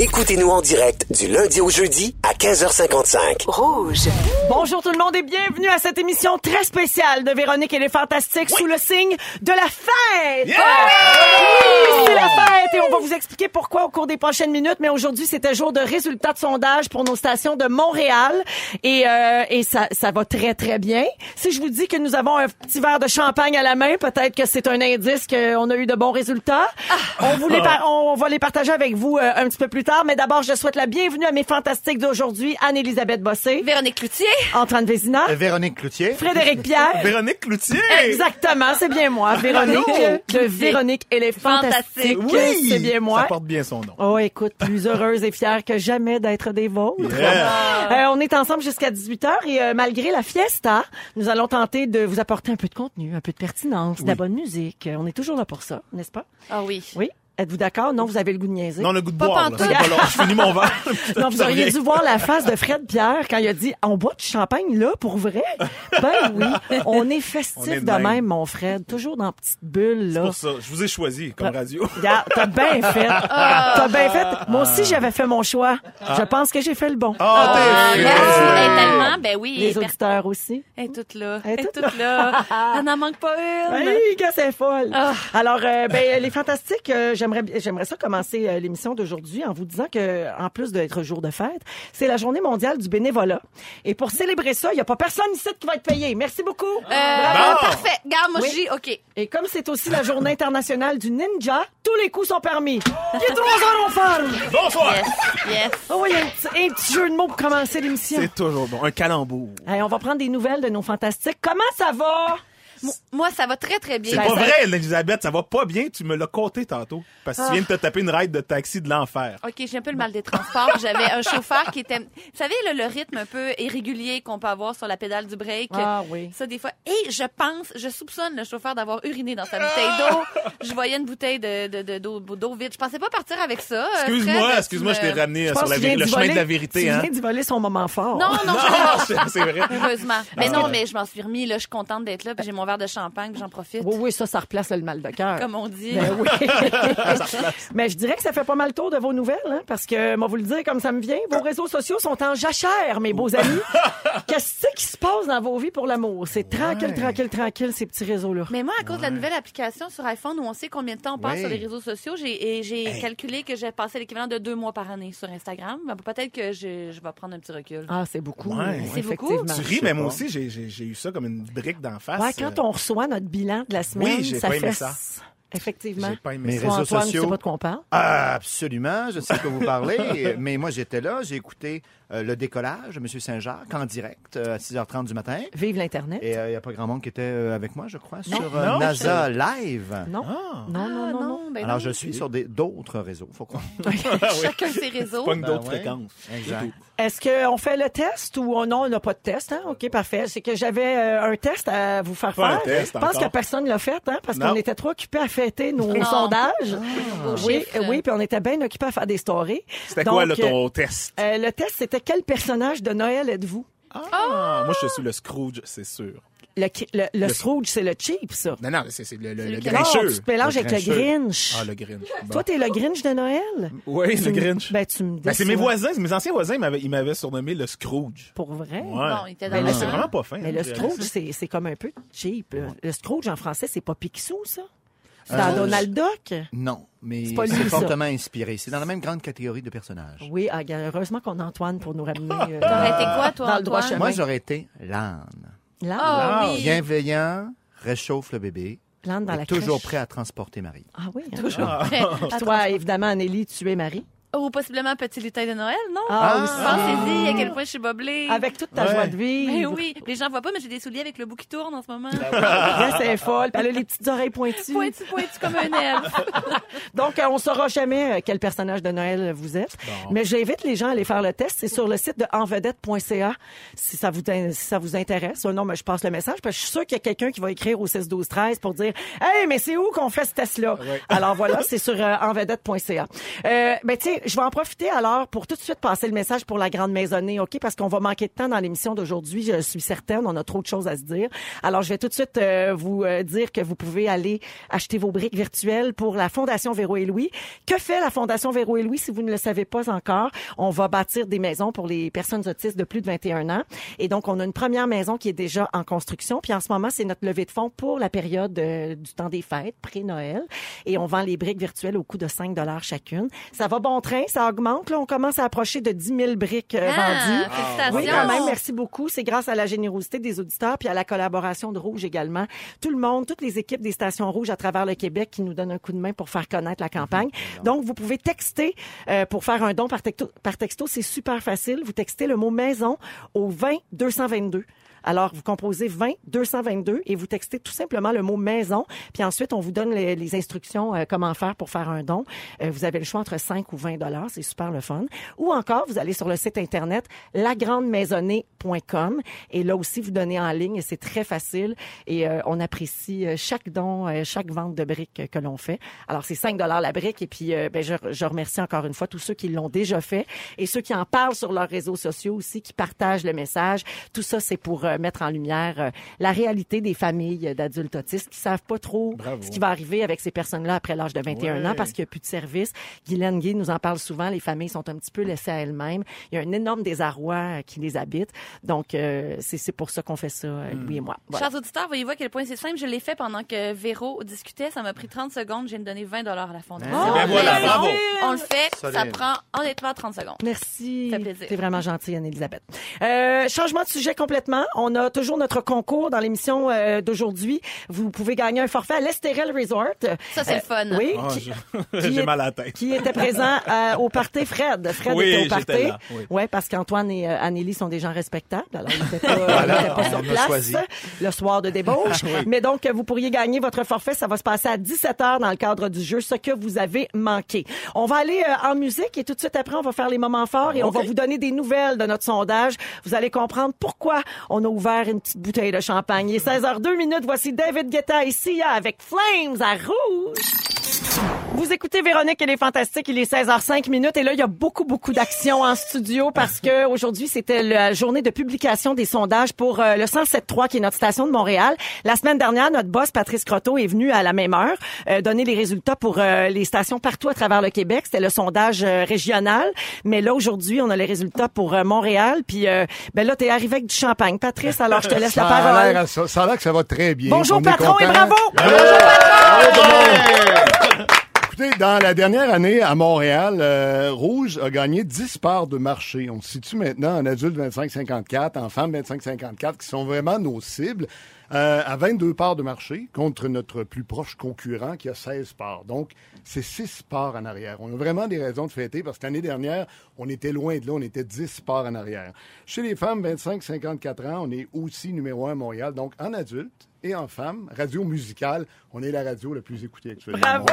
Écoutez-nous en direct du lundi au jeudi à 15h55. Rouge. Bonjour tout le monde et bienvenue à cette émission très spéciale de Véronique et les Fantastiques sous le signe de la fête. Oui, c'est la fête et on va vous expliquer pourquoi au cours des prochaines minutes. Mais aujourd'hui, c'était jour de résultats de sondage pour nos stations de Montréal et, euh, et ça, ça va très très bien. Si je vous dis que nous avons un petit verre de champagne à la main, peut-être que c'est un indice qu'on a eu de bons résultats. On, vous les par- on va les partager avec vous euh, un petit peu plus tard. Mais d'abord, je souhaite la bienvenue à mes fantastiques d'aujourd'hui, Anne-Élisabeth Bossé, Véronique Cloutier. Antoine Vézina, Euh, Véronique Cloutier. Frédéric Pierre. Véronique Cloutier! Exactement, c'est bien moi. Véronique de Véronique et les Fantastiques. Oui! C'est bien moi. Ça porte bien son nom. Oh, écoute, plus heureuse et fière que jamais d'être des vôtres. Yeah. Euh, on est ensemble jusqu'à 18h et euh, malgré la fiesta, nous allons tenter de vous apporter un peu de contenu, un peu de pertinence, de la bonne musique. Euh, On est toujours là pour ça, n'est-ce pas? Ah oui. Oui? Êtes-vous d'accord? Non, vous avez le goût de niaiser. Non, le goût de Pas boire, là, pantoute. c'est pas long. Je finis mon verre. Non, vous auriez dû voir la face de Fred Pierre quand il a dit On boit du champagne là pour vrai? Ben oui. On est festif On est de même. même, mon Fred. Toujours dans petite bulle, C'est là. pour ça. Je vous ai choisi comme radio. T'as bien fait. T'as bien fait. Moi aussi, j'avais fait mon choix. Je pense que j'ai fait le bon. Ah, t'es Merci. fière. Elle est tellement, ben oui. Les est auditeurs aussi. Elle est toute là. Elle est toute toute là. Elle n'en manque pas une. Hey, gars, c'est folle. Ah. Alors, euh, ben, les fantastiques, euh, j'aimerais, j'aimerais ça commencer euh, l'émission d'aujourd'hui en vous disant que, en plus d'être jour de fête, c'est la journée mondiale du bénévolat. Et pour célébrer ça, il n'y a pas personne ici qui va être payé. Merci beaucoup. Euh, Bravo. Parfait. Garde, moi, Oui. je dis, OK. Et comme c'est aussi la journée internationale du ninja, tous les coups sont permis. Il est trois heures, on ferme. Bonsoir! Yes. Yes. Oh oui, un petit, un petit jeu de mots pour commencer l'émission. C'est toujours bon. Un calembour. Hey, on va prendre des nouvelles de nos fantastiques. Comment ça va? Mo- Moi, ça va très, très bien. C'est Ben, pas ça- vrai, Elisabeth, ça va pas bien. Tu me l'as compté tantôt. Parce que tu viens de te taper une ride de taxi de l'enfer. OK, j'ai un peu le mal des transports. J'avais un chauffeur qui était... Vous savez, là, le rythme un peu irrégulier qu'on peut avoir sur la pédale du break. Ah oui. Ça, des fois. Et je pense, je soupçonne le chauffeur d'avoir uriné dans sa bouteille d'eau. Je voyais une bouteille de, de, de- d'eau, d'eau vide. Je pensais pas partir avec ça. euh, Excuse-moi, excuse-moi, je t'ai me- ramené euh, Je sur le chemin de voler- la vérité. Tu Hein? viens d'y voler son moment fort. Non, non, c'est c'est vrai. Heureusement. Mais non, mais je m'en suis remis. Là, je suis contente d'être là. J'ai mon verre de champagne. J'en profite. Oui, oui, ça, ça replace le mal de cœur. Comme on dit. Ben oui. Mais je dirais que ça fait pas mal le tour de vos nouvelles, hein, parce que, moi, vous le dire comme ça me vient, vos réseaux sociaux sont en jachère, mes beaux amis. Qu'est-ce qui se passe dans vos vies pour l'amour? C'est tranquille, tranquille, tranquille, ces petits réseaux-là. Mais moi, à cause de la nouvelle application sur iPhone où on sait combien de temps on passe Oui. sur les réseaux sociaux, j'ai calculé que j'ai passé l'équivalent de deux mois par année sur Instagram. Ben, Peut-être que je, je vais prendre un petit recul. Ah, c'est beaucoup. Ouais. C'est beaucoup? Tu ris, mais moi aussi, j'ai- eu ça comme une brique d'en face. Ouais, quand on reçoit notre bilan de la semaine, Oui, j'ai ça pas aimé fait... ça. Effectivement. Pas aimé ça. Toi, réseaux Antoine, sociaux. tu sais pas de quoi on parle? Ah, absolument, je sais de quoi vous parlez. mais moi, j'étais là, j'ai écouté euh, le décollage de M. Saint-Jacques en direct euh, à 6h30 du matin. Vive l'Internet. Et il n'y a pas grand monde qui était euh, avec moi, je crois, sur euh, Non, NASA Live. Non. Ah. non, non, Ah, non, non. ben Alors, non. je suis sur d'autres réseaux, faut croire. Chacun ses réseaux. Pas une Ben d'autres ouais. fréquences. Exact. Est-ce qu'on fait le test ou oh non, on n'a pas de test? Hein? OK, parfait. C'est que j'avais euh, un test à vous faire Pas un faire. test Je pense encore. que personne l'a fait, hein, parce qu'on était trop occupés à fêter nos Non. sondages. Beaux Oui, oui, puis on était bien occupés à faire des stories. C'était quoi, là, ton test? euh, le test, c'était quel personnage de Noël êtes-vous? Ah, moi, je suis le Scrooge, c'est sûr. Le, le, le Scrooge, c'est le cheap, ça. Non, non, c'est c'est le, le, C'est le? Non, grincheux. tu te mélanges Le avec le. Grinch. Ah, le Grinch. Bon. Toi, t'es le Grinch de Noël? Oui, Tu le Grinch. Ben, tu me Ben, c'est mes voisins, mes anciens voisins, ils m'avaient- ils m'avaient surnommé le Scrooge. Pour vrai? Ouais. Bon, il était dans là, c'est vraiment pas fin. Mais hein, le Scrooge, c'est c'est comme un peu cheap. Le Scrooge, en français, c'est pas Picsou, ça? C'est Euh, dans Donald Duck? Non, mais C'est lui, ça. fortement inspiré. C'est dans la même grande catégorie de personnages. Oui, ah, heureusement qu'on a Antoine pour nous ramener. euh, T'aurais été quoi, toi, Dans le droit chemin. Moi, j'aurais été l'âne. L'âne, Ah oui. Bienveillant, réchauffe le bébé, l'âne dans et la toujours crèche. prêt à transporter Marie. Ah oui, hein? Toujours Ah. prêt. Puis toi, évidemment, Anneli, tu es Marie. Ou possiblement petit lutin de Noël, non? Ah, aussi. Pensez-y à quel point je suis boblée. Avec toute ta Ouais. joie de Mais vivre. oui, les gens voient pas, mais j'ai des souliers avec le bout qui tourne en ce moment. Là, c'est folle. Puis elle a les petites oreilles pointues. Pointu, pointu comme un elfe. Donc, euh, on saura jamais euh, quel personnage de Noël vous êtes. Mais j'invite les gens à aller faire le test. C'est sur le site de envedette.ca si ça vous, in- si ça vous intéresse. Non, mais je passe le message parce que je suis sûre qu'il y a quelqu'un qui va écrire au 6 12 13 pour dire Hey, mais c'est où qu'on fait ce test-là? Alors voilà, c'est sur euh, envedette.ca. Euh, ben, tu sais, je vais en profiter alors pour tout de suite passer le message pour la grande maisonnée, OK? Parce qu'on va manquer de temps dans l'émission d'aujourd'hui, je suis certaine. On a trop de choses à se dire. Alors, je vais tout de suite euh, vous euh, dire que vous pouvez aller acheter vos briques virtuelles pour la Fondation Véro et Louis. Que fait la Fondation Véro et Louis si vous ne le savez pas encore? On va bâtir des maisons pour les personnes autistes de plus de 21 ans. Et donc, on a une première maison qui est déjà en construction. Puis en ce moment, c'est notre levée de fonds pour la période euh, du temps des fêtes, pré-Noël. Et on vend les briques virtuelles au coût de 5 dollars chacune. Ça va bon train, ça augmente. Là, on commence à approcher de 10 000 briques euh, Ah, vendues. Oui, quand même, merci beaucoup. C'est grâce à la générosité des auditeurs puis à la collaboration de Rouge également. Tout le monde, toutes les équipes des stations Rouges à travers le Québec qui nous donnent un coup de main pour faire connaître la campagne. Donc, vous pouvez texter euh, pour faire un don par texto. Par texto, c'est super facile. Vous textez le mot maison au 20 222. Alors, vous composez 20 222 et vous textez tout simplement le mot maison. Puis ensuite, on vous donne les, les instructions euh, comment faire pour faire un don. Euh, vous avez le choix entre 5 ou 20 dollars. C'est super le fun. Ou encore, vous allez sur le site Internet lagrandemaisonnée.com et là aussi, vous donnez en ligne c'est très facile et euh, on apprécie euh, chaque don, euh, chaque vente de briques que l'on fait. Alors, c'est 5 dollars la brique et puis euh, ben, je, je remercie encore une fois tous ceux qui l'ont déjà fait et ceux qui en parlent sur leurs réseaux sociaux aussi, qui partagent le message. Tout ça, c'est pour mettre en lumière euh, la réalité des familles d'adultes autistes qui savent pas trop Bravo. ce qui va arriver avec ces personnes-là après l'âge de 21 ans parce qu'il n'y a plus de service. Guylaine Guy nous en parle souvent. Les familles sont un petit peu laissées à elles-mêmes. Il y a un énorme désarroi euh, qui les habite. Donc, euh, c'est c'est pour ça qu'on fait ça, euh, Louis et moi. Voilà. Chers auditeurs, voyez-vous à quel point c'est simple? Je l'ai fait pendant que Véro discutait. Ça m'a pris 30 secondes. Je viens de donner 20 à la fondation. Oh, Ben voilà, bravo. On le fait. Ça prend honnêtement 30 secondes. Merci. Ça fait plaisir. T'es vraiment gentille, Anne-Elisabeth. Euh, changement de sujet complètement. On a toujours notre concours dans l'émission euh, d'aujourd'hui. Vous pouvez gagner un forfait à l'Estérel Resort. Ça, c'est le fun. Oui. Qui- je- qui J'ai est- mal à la tête. qui était présent euh, au party Fred. Fred Oui, était au party. là, oui. Ouais, parce qu'Antoine et euh, Anneli sont des gens respectables. Alors, ils n'étaient pas, ils étaient pas on sur place choisi. le soir de débauche. Mais donc, euh, vous pourriez gagner votre forfait. Ça va se passer à 17 heures dans le cadre du jeu, ce que vous avez manqué. On va aller euh, en musique et tout de suite après, on va faire les moments forts et on va vous donner des nouvelles de notre sondage. Vous allez comprendre pourquoi on a ouvert une petite bouteille de champagne. Il est 16h02 minutes. Voici David Guetta et Sia avec Flames à rouge. Vous écoutez Véronique et les Fantastiques, il est 16h05 minutes et là il y a beaucoup beaucoup d'action en studio parce que aujourd'hui c'était la journée de publication des sondages pour euh, le 107.3 qui est notre station de Montréal. La semaine dernière, notre boss Patrice Croteau est venu à la même heure euh, donner les résultats pour euh, les stations partout à travers le Québec. C'était le sondage euh, régional, mais là aujourd'hui on a les résultats pour euh, Montréal. Puis euh, ben là t'es arrivé avec du champagne, Patrice. Alors je te laisse la Ça parole. ça, ça a l'air que ça va très bien. Bonjour On est patron et bravo. Dans la dernière année à Montréal, euh, Rouge a gagné 10 parts de marché. On se situe maintenant en adultes 25-54, en femmes 25-54, qui sont vraiment nos cibles, euh, à 22 parts de marché contre notre plus proche concurrent qui a 16 parts. Donc, c'est 6 parts en arrière. On a vraiment des raisons de fêter parce que l'année dernière, on était loin de là, on était 10 parts en arrière. Chez les femmes 25-54 ans, on est aussi numéro un à Montréal. Donc, en adultes et en femmes, radio musicale, on est la radio la plus écoutée actuellement. Bravo.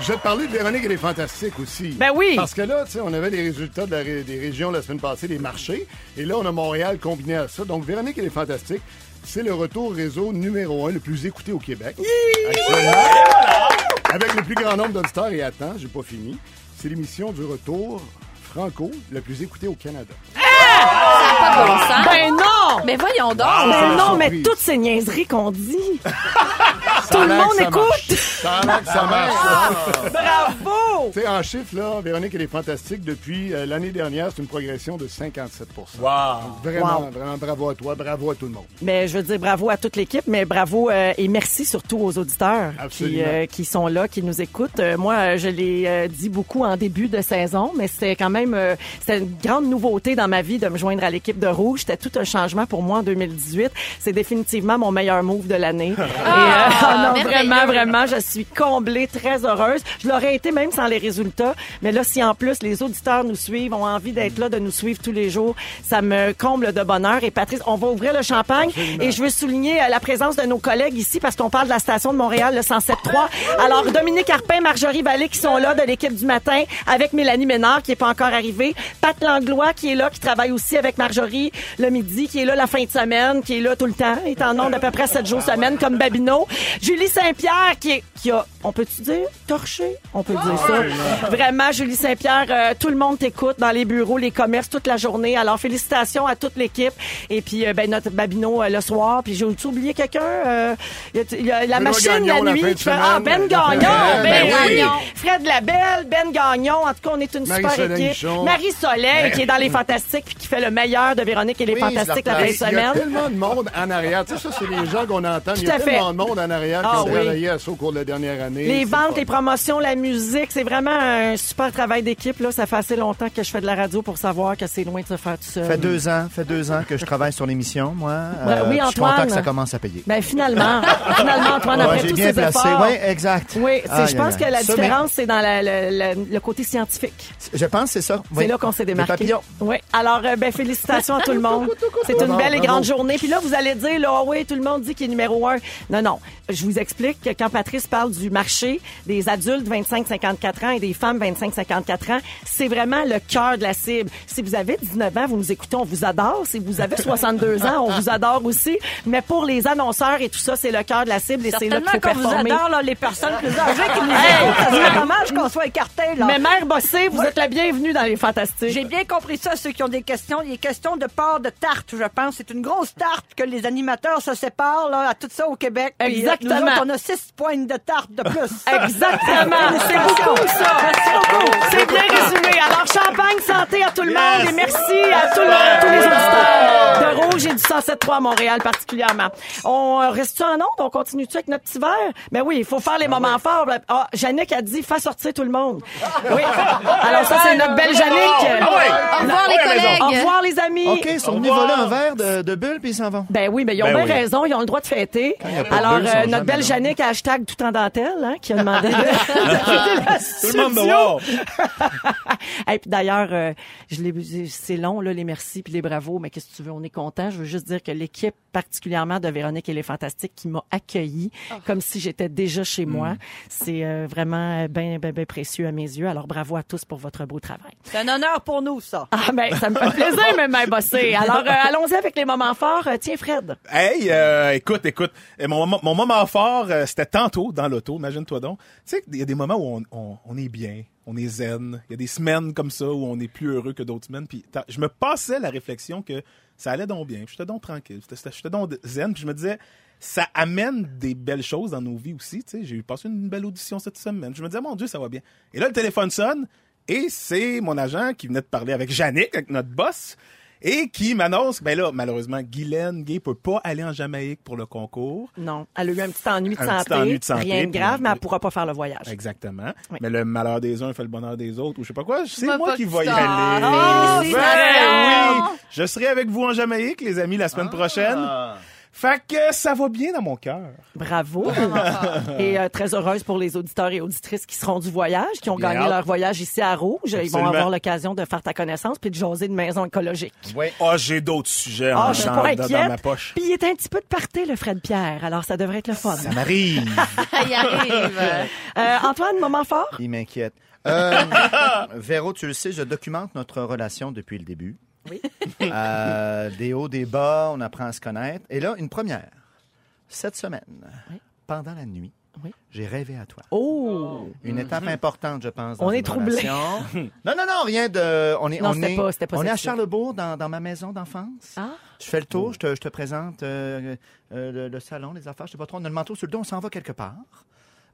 Je vais te parler de Véronique et les Fantastiques aussi. Ben oui. Parce que là, tu sais, on avait les résultats de la ré- des régions la semaine passée, des marchés. Et là, on a Montréal combiné à ça. Donc, Véronique et les Fantastiques, c'est le retour réseau numéro un, le plus écouté au Québec. Actuellement. Avec le plus grand nombre d'auditeurs. Et attends, j'ai pas fini. C'est l'émission du retour franco le plus écouté au Canada. Pas de bon sens. Ben non. Mais voyons donc. La non, mais surprise. toutes ces niaiseries qu'on dit. Tout le monde que ça écoute. marche. Ça a l'air que ça marche. Bravo! Tu sais, en chiffres, là, Véronique, elle est fantastique. Depuis euh, l'année dernière, c'est une progression de 57 Wow. Vraiment, Wow. vraiment bravo à toi, bravo à tout le monde. Mais je veux dire bravo à toute l'équipe, mais bravo euh, et merci surtout aux auditeurs qui, euh, qui sont là, qui nous écoutent. Euh, moi, je l'ai euh, dit beaucoup en début de saison, mais c'était quand même euh, c'était une grande nouveauté dans ma vie de me joindre à l'équipe de Rouge. C'était tout un changement pour moi en 2018. C'est définitivement mon meilleur move de l'année. et euh, Ah, non, merveilleux. vraiment, vraiment, je suis comblée, très heureuse. Je l'aurais été même sans les résultats. Mais là, si en plus les auditeurs nous suivent, ont envie d'être là, de nous suivre tous les jours, ça me comble de bonheur. Et Patrice, on va ouvrir le champagne. Et je veux souligner euh, la présence de nos collègues ici parce qu'on parle de la station de Montréal, le 107.3. Alors, Dominique Arpin, Marjorie Vallée qui sont là de l'équipe du matin avec Mélanie Ménard qui est pas encore arrivée. Pat Langlois qui est là, qui travaille aussi avec Marjorie le midi, qui est là la fin de semaine, qui est là tout le temps. Est en ondes à peu près 7 jours semaine comme Babino. Julie Saint-Pierre qui est, qui a, on peut-tu dire, torché? On peut dire ça. Vraiment, Julie Saint-Pierre, euh, tout le monde t'écoute dans les bureaux, les commerces toute la journée. Alors, félicitations à toute l'équipe. Et puis, euh, ben, notre Babino euh, le soir. Puis, j'ai oublié quelqu'un? Il y a- il y a la Benoît machine Gagnon, la nuit qui fait, ah, semaine. Ben Gagnon! Ben Ben oui. Gagnon! Fred Labelle, Ben Gagnon. En tout cas, on est une super équipe. Michon. Marie Soleil, qui est dans les Fantastiques puis qui fait le meilleur de Véronique et les Oui, Fantastiques la fin de Il y a semaine. tellement de monde en arrière. Tu sais, ça, c'est les gens qu'on entend. Il y a tellement de monde en arrière qui Ah ont oui. travaillé à ça au cours de la dernière année. Les ventes, les promotions, la musique, c'est vraiment un super travail d'équipe. Là, ça fait assez longtemps que je fais de la radio pour savoir que c'est loin de se faire tout seul. fait deux ans, fait deux ans que je travaille sur l'émission, moi. Ben oui, je suis Antoine. content que ça commence à payer. Ben finalement, finalement Antoine après tous bien ces placé. efforts. Oui, exact. Oui, je pense que la Ça, différence, c'est dans la- le, côté scientifique. Je pense c'est ça. C'est là qu'on s'est démarqué. Oui. Alors, euh, ben, félicitations à tout le monde. C'est une belle et grande journée. Puis là, vous allez dire, là, Ah oui, tout le monde dit qu'il est numéro un. Non, non. Je vous explique que quand Patrice parle du marché des adultes 25-54 ans et des femmes 25-54 ans, c'est vraiment le cœur de la cible. Si vous avez 19 ans, vous nous écoutez, on vous adore. Si vous avez 62 ans, on vous adore aussi. Mais pour les annonceurs et tout ça, c'est le cœur de la cible et c'est là qu'il faut qu'on vous performer. adore, là, les personnes plus âgées qui nous écoutent. Ça serait dommage qu'on soit écartés, là. Mais Mère Bossé, vous êtes la bienvenue dans les Fantastiques. J'ai bien compris ça, ceux qui ont des questions. Les questions de part de tarte, je pense. C'est une grosse tarte que les animateurs se séparent, là, à tout ça au Québec. Puis, euh, Exactement. Nous autres, on a six poignes de tarte de plus. Exactement. C'est beaucoup, ça. Merci beaucoup. C'est bien résumé. Alors, champagne, santé à tout le monde et merci à tout le monde, tous les auditeurs de Rouge et du 107.3 à Montréal particulièrement. On euh, reste-tu en onde? On continue-tu avec notre petit verre? Ben oui, il faut faire les moments forts. Ah, Jannick a dit, fais sortir tout le monde. Oui. Alors ça, c'est notre belle Jannick. Au revoir, les collègues. Au revoir, les amis. OK, ils sont venus voler un verre de, de bulle puis ils s'en vont. Ben oui, mais ils ont Ben bien oui. raison, ils ont le droit de fêter. de Alors, euh, notre belle là. Jannick, hashtag tout en dentelle, hein, qui a demandé de, de la Tout le monde dehors. Et puis d'ailleurs, euh, je l'ai, c'est long là les merci puis les bravos, mais qu'est-ce que tu veux, on est content. Je veux juste dire que l'équipe, particulièrement de Véronique et les Fantastiques, qui m'a accueilli comme si j'étais déjà chez moi, c'est euh, vraiment bien, bien, bien précieux à mes yeux. Alors bravo à tous pour votre beau travail. C'est un honneur pour nous, ça. Ah ben, ça me fait plaisir, même à bosser. Alors euh, allons-y avec les moments forts. Euh, Tiens, Fred. Hey, euh, écoute, écoute, euh, mon, moment- mon moment fort, euh, c'était tantôt dans l'auto, imagine-toi donc. Tu sais, il y a des moments où on, on, on est bien, on est zen. Il y a des semaines comme ça où on est plus heureux que d'autres semaines. Je me passais la réflexion que ça allait donc bien. J'étais donc tranquille, j'étais- j'étais donc zen. Puis je me disais, ça amène des belles choses dans nos vies aussi. J'ai eu passé une belle audition cette semaine. Je me disais, mon Dieu, ça va bien. Et là, le téléphone sonne et c'est mon agent qui venait de parler avec Jannick, avec notre boss. Et qui m'annonce, ben là, malheureusement, Guylaine Gay peut pas aller en Jamaïque pour le concours. Non, elle a eu un petit ennui de Un santé. petit ennui de santé, Rien de puis- grave, mais elle pourra pas faire le voyage. Exactement. Oui. Mais le malheur des uns fait le bonheur des autres, ou je sais pas quoi. C'est moi qui vais y ça. aller. Oh, Ben oui! Je serai avec vous en Jamaïque, les amis, la semaine prochaine. Fait que ça va bien dans mon cœur. Bravo. et euh, très heureuse pour les auditeurs et auditrices qui seront du voyage, qui ont Bien gagné hâte. leur voyage ici à Rouge. Ils vont avoir l'occasion de faire ta connaissance puis de jaser de maison écologique. Oui. Ah, j'ai d'autres sujets Ah, en- je suis dans, inquiète. ma poche. Puis il est un petit peu de parté, le Fred Pierre. Alors ça devrait être le fun. Ça m'arrive. Ça y arrive. Euh, Antoine, moment fort? Il m'inquiète. Euh, Véro, tu le sais, je documente notre relation depuis le début. Oui. Euh, des hauts, des bas, on apprend à se connaître. Et là, une première. Cette semaine, Oui. pendant la nuit, Oui. j'ai rêvé à toi. Oh! Une étape importante, je pense. dans On est relation. non, non, non, rien de. On est, Non, on c'était est, pas- on est à. Charlebourg, dans, dans ma maison d'enfance. Ah! Je fais le tour, je te, je te présente euh, euh, le, le salon, les affaires, je sais pas trop. On a le manteau sur le dos, on s'en va quelque part.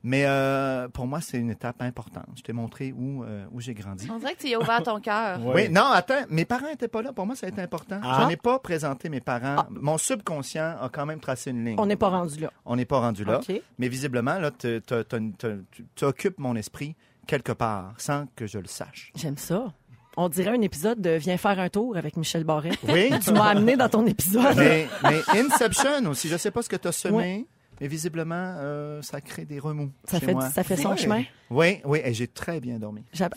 Mais euh, pour moi, c'est une étape importante. Je t'ai montré où, euh, où j'ai grandi. On dirait que tu y as ouvert ton cœur. Oui, non, attends, mes parents n'étaient pas là. Pour moi, ça a été important. Ah. Je n'ai pas présenté mes parents. Mon subconscient a quand même tracé une ligne. On n'est pas rendu là. On n'est pas rendu là. OK. Mais visiblement, là, tu occupes mon esprit quelque part sans que je le sache. J'aime ça. On dirait un épisode de Viens faire un tour avec Michel Barret. Oui. tu m'as amené dans ton épisode. mais, mais Inception aussi, je sais pas ce que tu as semé. Mais visiblement, euh, ça crée des remous Ça chez fait, moi. ça fait son chemin. Oui, oui, et j'ai très bien dormi. Tu sens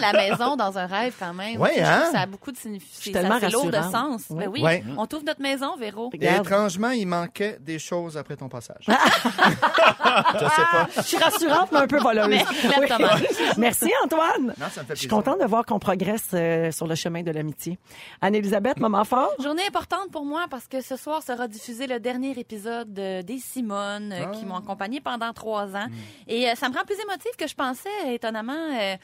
la maison dans un rêve quand même. Trouve hein? Ça a beaucoup de signification. C'est lourd de sens. Ben oui. Ouais. On trouve notre maison, Véro. Et étrangement, il manquait des choses après ton passage. Je sais pas. Je suis rassurante, mais un peu voleuse. Mais exactement. Oui. Merci, Antoine. Non, ça me fait Je suis contente de voir qu'on progresse euh, sur le chemin de l'amitié. Anne-Elisabeth, moment fort. Journée importante pour moi parce que ce soir sera diffusé le dernier épisode de- des Simone euh, qui m'ont accompagné pendant trois ans. Et euh, ça me rend plus émotive que je pensais, étonnamment.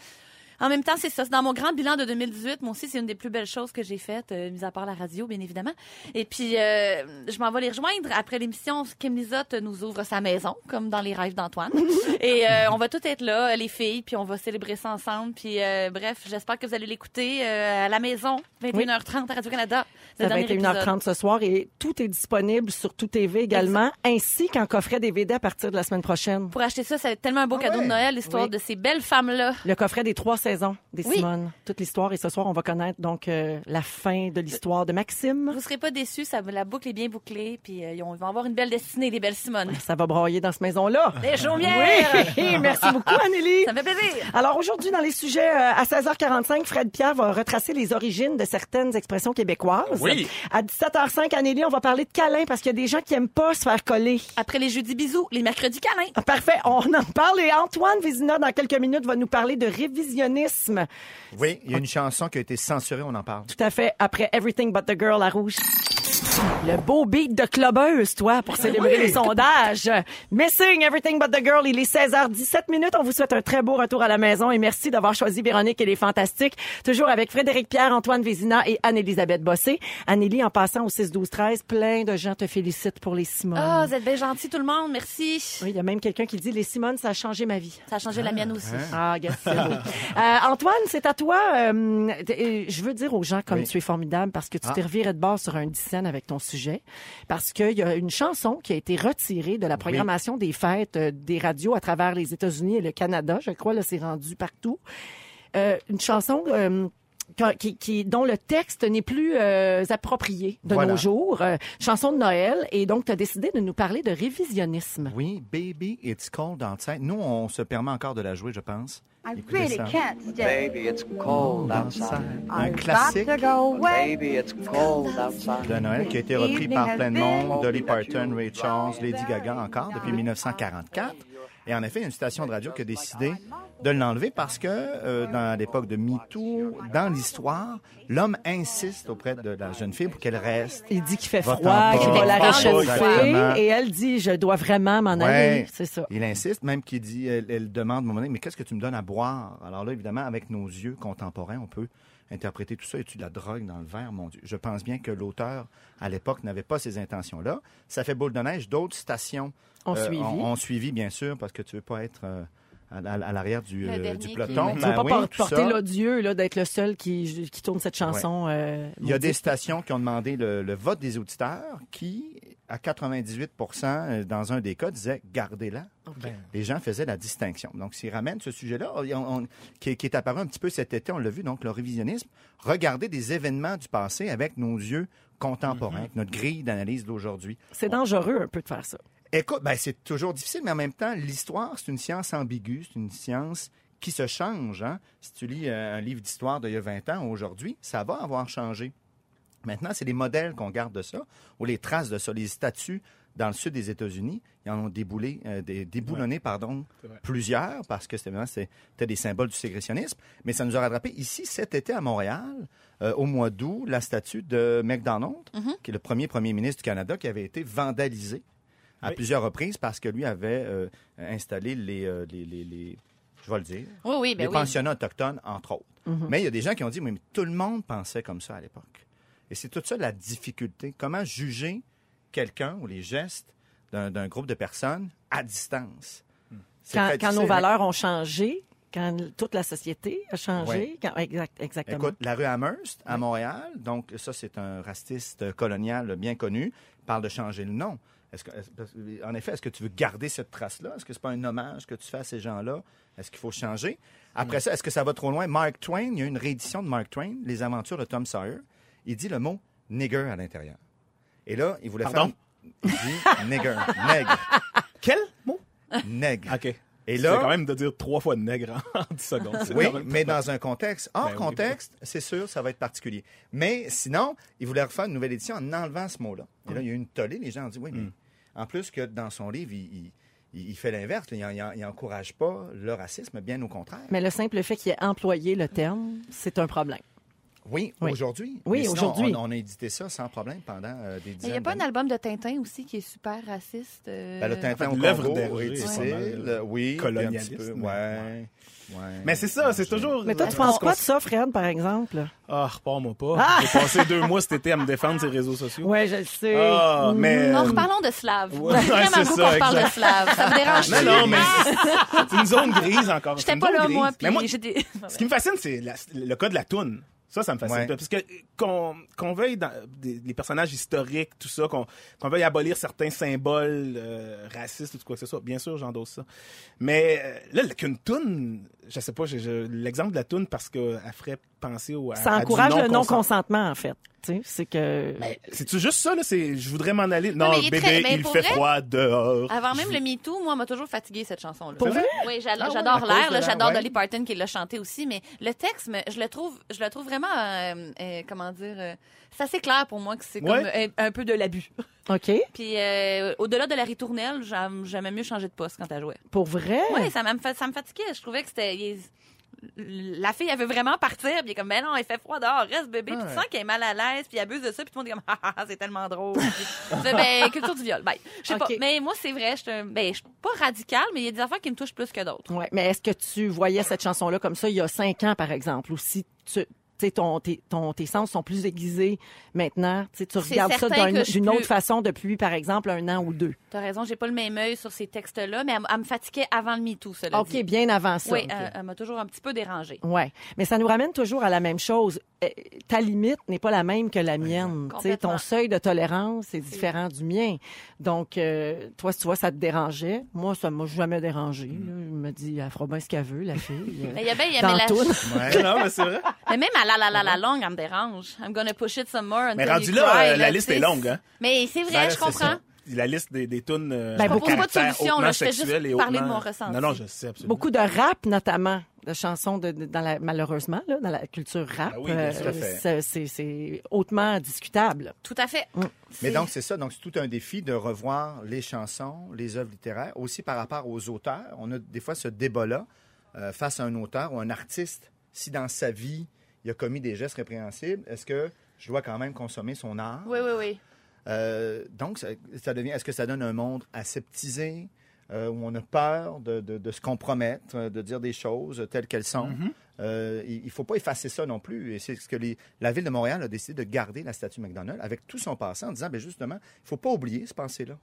En même temps, c'est ça. Dans mon grand bilan de 2018. Moi aussi, c'est une des plus belles choses que j'ai faites, euh, mis à part la radio, bien évidemment. Et puis, euh, je m'en vais les rejoindre. Après l'émission, Kim Lizotte nous ouvre sa maison, comme dans les rêves d'Antoine. Et euh, on va tout être là, les filles, puis on va célébrer ça ensemble. Puis, bref, j'espère que vous allez l'écouter à la maison, 21h30 à Radio-Canada. Ça va être 1h30 épisode. ce soir et tout est disponible sur Tout TV également, ainsi qu'en coffret DVD à partir de la semaine prochaine. Pour acheter ça, ça va être tellement un beau cadeau ouais? de Noël, l'histoire Oui. de ces belles femmes-là. Le coffret des trois des Oui. Simone, toute l'histoire. Et ce soir, on va connaître donc euh, la fin de l'histoire de Maxime. Vous serez pas déçus, ça, la boucle est bien bouclée, puis euh, ils vont ils vont avoir une belle destinée, les belles Simone. Ça va brailler dans cette maison-là. Des chaumières! Oui, merci beaucoup, Anneli. Ça me fait plaisir! Alors aujourd'hui, dans les sujets, euh, à 16h45, Fred Pierre va retracer les origines de certaines expressions québécoises. Oui. À 17h05, Anneli, on va parler de câlin parce qu'il y a des gens qui aiment pas se faire coller. Après les jeudis bisous, les mercredis câlins. Ah, Parfait, on en parle et Antoine Vézina, dans quelques minutes, va nous parler de Oui, il y a une chanson qui a été censurée, on en parle. Tout à fait, après Everything But the Girl à rouge. Le beau beat de clubeuse, toi, pour célébrer les sondages. Missing Everything But the Girl, il est 16h17 minutes. On vous souhaite un très beau retour à la maison et merci d'avoir choisi Véronique et les Fantastiques. Toujours avec Frédéric Pierre, Antoine Vézina et Anne-Élisabeth Bossé. Annélie, en passant au 6-12-13, plein de gens te félicitent pour les Simone. Ah, vous êtes bien gentils tout le monde, merci. Oui, il y a même quelqu'un qui dit les Simone, ça a changé ma vie. Ça a changé la mienne aussi. Ah, gars, c'est beau. Euh, Antoine, c'est à toi. euh, je veux dire aux gens comme Oui. tu es formidable parce que tu Ah. t'es reviré de bord sur un avec ton sujet. Parce qu'il y a une chanson qui a été retirée de la programmation des fêtes euh, des radios à travers les États-Unis et le Canada. Je crois, là, c'est rendu partout. Euh, une chanson... qui, qui- dont le texte n'est plus euh, approprié de Voilà. nos jours, euh, chanson de Noël, et donc tu as décidé de nous parler de révisionnisme. Oui, Baby, It's Cold Outside. Nous, on se permet encore de la jouer, je pense. I Écoutez really ça. can't stay. Baby, it's cold outside. Un I've classique. Baby, it's cold outside. de Noël qui a été repris par plein de monde, Dolly Parton, Ray Charles, Lady Gaga encore, depuis 1944. Et en effet, il y a une station de radio qui a décidé de l'enlever parce que, euh, dans l'époque de MeToo, dans l'histoire, l'homme insiste auprès de la jeune fille pour qu'elle reste. Il dit qu'il fait froid, qu'il va la réchauffer, et elle dit, je dois vraiment m'en aller. Ouais. C'est ça. Il insiste, même qu'il dit, elle, elle demande à un moment donné, mais qu'est-ce que tu me donnes à boire? Alors là, évidemment, avec nos yeux contemporains, on peut interpréter tout ça. Et tu de la drogue dans le verre, mon Dieu? Je pense bien que l'auteur, à l'époque, n'avait pas ces intentions-là. Ça fait boule de neige. D'autres stations On euh, suivi. ont, ont suivi, bien sûr, parce que tu veux pas être euh, à, à- à l'arrière du, euh, du qui- peloton. Tu Ben veux pas oui, tout porter l'odieux là, d'être le seul qui, qui tourne cette chanson. euh, Il y a des stations qui ont demandé le, le vote des auditeurs qui, à 98% euh, dans un des cas, disaient gardez-la. Les gens faisaient la distinction. Donc, s'ils ramènent ce sujet-là, on- on- qui, est- qui est apparu un petit peu cet été, on l'a vu, donc le révisionnisme, regarder des événements du passé avec nos yeux contemporains, avec notre grille d'analyse d'aujourd'hui. C'est dangereux un peu de faire ça. Écoute, ben, c'est toujours difficile, mais en même temps, l'histoire, c'est une science ambiguë, c'est une science qui se change. hein. Si tu lis euh, un livre d'histoire d'il y a 20 ans, aujourd'hui, ça va avoir changé. Maintenant, c'est les modèles qu'on garde de ça, ou les traces de ça, les statues dans le sud des États-Unis, ils en ont déboulé, euh, des- déboulonné pardon, plusieurs, parce que c'était des symboles du ségrétionnisme. Mais ça nous a rattrapé ici, cet été à Montréal, euh, au mois d'août, la statue de MacDonald, qui est le premier premier ministre du Canada, qui avait été vandalisée à Oui. plusieurs reprises parce que lui avait euh, installé les, euh, les, les- les- je vais le dire, Oui, oui, ben les oui. pensionnats autochtones, entre autres. Mais il y a des gens qui ont dit, oui, mais tout le monde pensait comme ça à l'époque. Et c'est tout ça la difficulté. Comment juger quelqu'un ou les gestes d'un groupe de personnes à distance? C'est Quand, quand nos valeurs ont changé, quand toute la société a changé. Quand- exact, exactement. Écoute, la rue Amherst à Montréal, donc ça c'est un raciste colonial bien connu, parle de changer le nom. Est-ce que, en effet, est-ce que tu veux garder cette trace-là? Est-ce que c'est pas un hommage que tu fais à ces gens-là? Est-ce qu'il faut changer? Après ça, est-ce que ça va trop loin? Mark Twain, il y a une réédition de Mark Twain, Les aventures de Tom Sawyer. Il dit le mot nigger à l'intérieur. Et là, il voulait Pardon? faire... Il dit nigger, nègre. Quel mot? Nègre. OK. Et là, quand même de dire trois fois nègre en 10 secondes. Oui, mais dans un contexte. Hors Ben oui, contexte, c'est sûr, ça va être particulier. Mais sinon, ils voulaient refaire une nouvelle édition en enlevant ce mot-là. Et là, il y a eu une tollée. Les gens ont dit, oui, mais Mm. en plus que dans son livre, il, il- il- il fait l'inverse. Il n'encourage pas le racisme, bien au contraire. Mais le simple fait qu'il ait employé le terme, c'est un problème. Oui, Oui. aujourd'hui. Oui, aujourd'hui. On, on a édité ça sans problème pendant euh, des Mais il dizaines n'y a pas un album de Tintin aussi qui est super raciste. euh, Ben, le Tintin au l'œuvre Congo est difficile. mal, oui. colonialiste, puis un petit peu, mais- Ouais. ouais. Mais c'est ça, c'est toujours. Mais toi, tu Euh, penses quoi de ça, Fred, par exemple? Ah, repars-moi pas. J'ai passé deux mois cet été à me défendre sur les réseaux sociaux. Oui, je le sais. Ah, mais. Non, euh, reparlons de Slav. Ouais, vraiment c'est ça, qu'on parle de. Slav. Ça me dérange Non, non, mais c'est- une zone grise encore. C'est J'étais une pas zone là, grise. moi, Mais moi, puis ce qui me fascine, c'est la- le cas de la toune. Ça, ça me fascine. Ouais. Parce que qu'on qu'on veuille, dans des, les personnages historiques, tout ça, qu'on qu'on veuille abolir certains symboles euh, racistes ou quoi que ce soit, bien sûr, j'endosse ça. Mais euh, là, qu'une toune, je sais pas, l'exemple de la toune parce qu'elle ferait penser au. à- Ça à du encourage le non-consentement. en fait. Tu sais, C'est que... C'est-tu juste ça, là? C'est, je voudrais m'en aller. Non, bébé, très- mais il fait vrai, froid dehors. Avant même le MeToo, moi, m'a toujours fatigué cette chanson-là. Pour vrai? Oui, Ah ouais, j'adore l'air, j'adore ouais. Dolly Parton qui l'a chanté aussi, mais le texte, je le trouve, je le trouve vraiment, euh, euh, comment dire, euh, c'est assez clair pour moi que c'est comme un, un peu de l'abus. OK. Puis euh, au-delà de la ritournelle, j'aime- j'aimais mieux changer de poste quand elle jouait. Pour vrai? Oui, ça, me ça me fatiguait. Je trouvais que c'était. La fille, elle veut vraiment partir, puis elle est comme, mais non, il fait froid dehors, reste bébé, puis tu sens qu'elle est mal à l'aise, puis elle abuse de ça, puis tout le monde est comme, ah, ah, c'est tellement drôle. Puis tu fais, ben, culture du viol. Bye. Je sais pas. Mais moi, c'est vrai, je ben, je suis pas radicale, mais il y a des affaires qui me touchent plus que d'autres. Ouais, mais est-ce que tu voyais cette chanson-là comme ça il y a cinq ans, par exemple, ou si tu, tu sais, ton, tes, ton- tes sens sont plus aiguisés maintenant, tu tu regardes ça d'une autre plus- façon depuis, par exemple, un an ou deux. T'as raison, j'ai pas le même œil sur ces textes-là, mais elle, me fatiguait avant le MeToo, cela OK, dit. bien avant ça. Oui, elle, elle m'a toujours un petit peu dérangée. Ouais, mais ça nous ramène toujours à la même chose. Euh, ta limite n'est pas la même que la mienne. Tu ton seuil de tolérance est différent du mien. Donc, euh, toi, si tu vois, ça te dérangeait. Moi, ça m'a jamais dérangé. là. Je me dis, elle fera bien ce qu'elle veut, la fille. Mais il y a bien, il y avait la... Ouais. non, mais c'est vrai. Mais même à la la la la longue, elle me dérange. I'm gonna push it some more Mais rendu là, cry, euh, la liste est longue, hein? Mais c'est vrai, Ben, je comprends. La liste des, des tunes. Euh, Ben, Je propose pas de solution, là. Je fais juste et parler de hautement- mon ressenti. Non, non, je sais absolument. Beaucoup de rap, notamment, de chansons de, de- dans la, malheureusement, là, dans la culture rap. Ben oui, euh, sûr. Tout à fait. c'est- hautement discutable. Tout à fait. Mais C'est- donc, c'est ça. Donc, c'est tout un défi de revoir les chansons, les œuvres littéraires, aussi par rapport aux auteurs. On a des fois ce débat-là euh, face à un auteur ou un artiste. Si dans sa vie, il a commis des gestes répréhensibles, est-ce que je dois quand même consommer son art? Oui, oui, oui. Euh, donc, ça, ça devient. Est-ce que ça donne un monde aseptisé euh, où on a peur de, de- de se compromettre, euh, de dire des choses telles qu'elles sont? Euh, Il ne faut pas effacer ça non plus. Et c'est ce que les- la ville de Montréal a décidé de garder la statue McDonald's avec tout son passé en disant, ben justement, il ne faut pas oublier ce passé-là.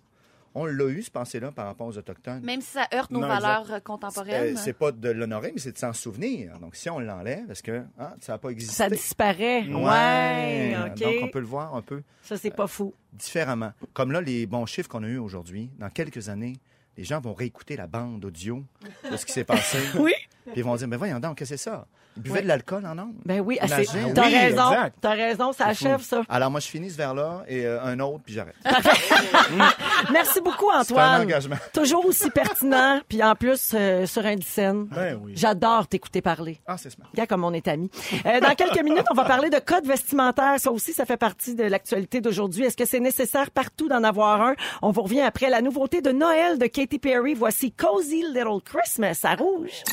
On l'a eu, ce passé-là, par rapport aux Autochtones. Même si ça heurte nos Non, valeurs euh, Euh, contemporaines. c'est pas de l'honorer, mais c'est de s'en souvenir. Donc, si on l'enlève, est-ce que hein, ça n'a pas existé? Ça disparaît. Ouais. Donc, on peut le voir un peu Ça, c'est pas fou. différemment. Comme là, les bons chiffres qu'on a eus aujourd'hui, dans quelques années, les gens vont réécouter la bande audio de ce qui s'est passé. Oui. Puis ils vont dire, mais voyons donc, qu'est-ce que c'est ça? Ils buvaient de l'alcool en. Ben oui, t'as Oui, raison. T'as raison, ça achève ça. Alors moi, je finis ce verre-là et euh, un autre, puis j'arrête. Merci beaucoup, C'est un Antoine. engagement. Toujours aussi pertinent, puis en plus, euh, sur un scène. Ben oui. J'adore t'écouter parler. Ah, c'est smart. Regarde comme on est amis. Euh, dans quelques minutes, on va parler de code vestimentaire. Ça aussi, ça fait partie de l'actualité d'aujourd'hui. Est-ce que c'est nécessaire partout d'en avoir un? On vous revient après la nouveauté de Noël de Katy Perry. Voici Cozy Little Christmas à Rouge.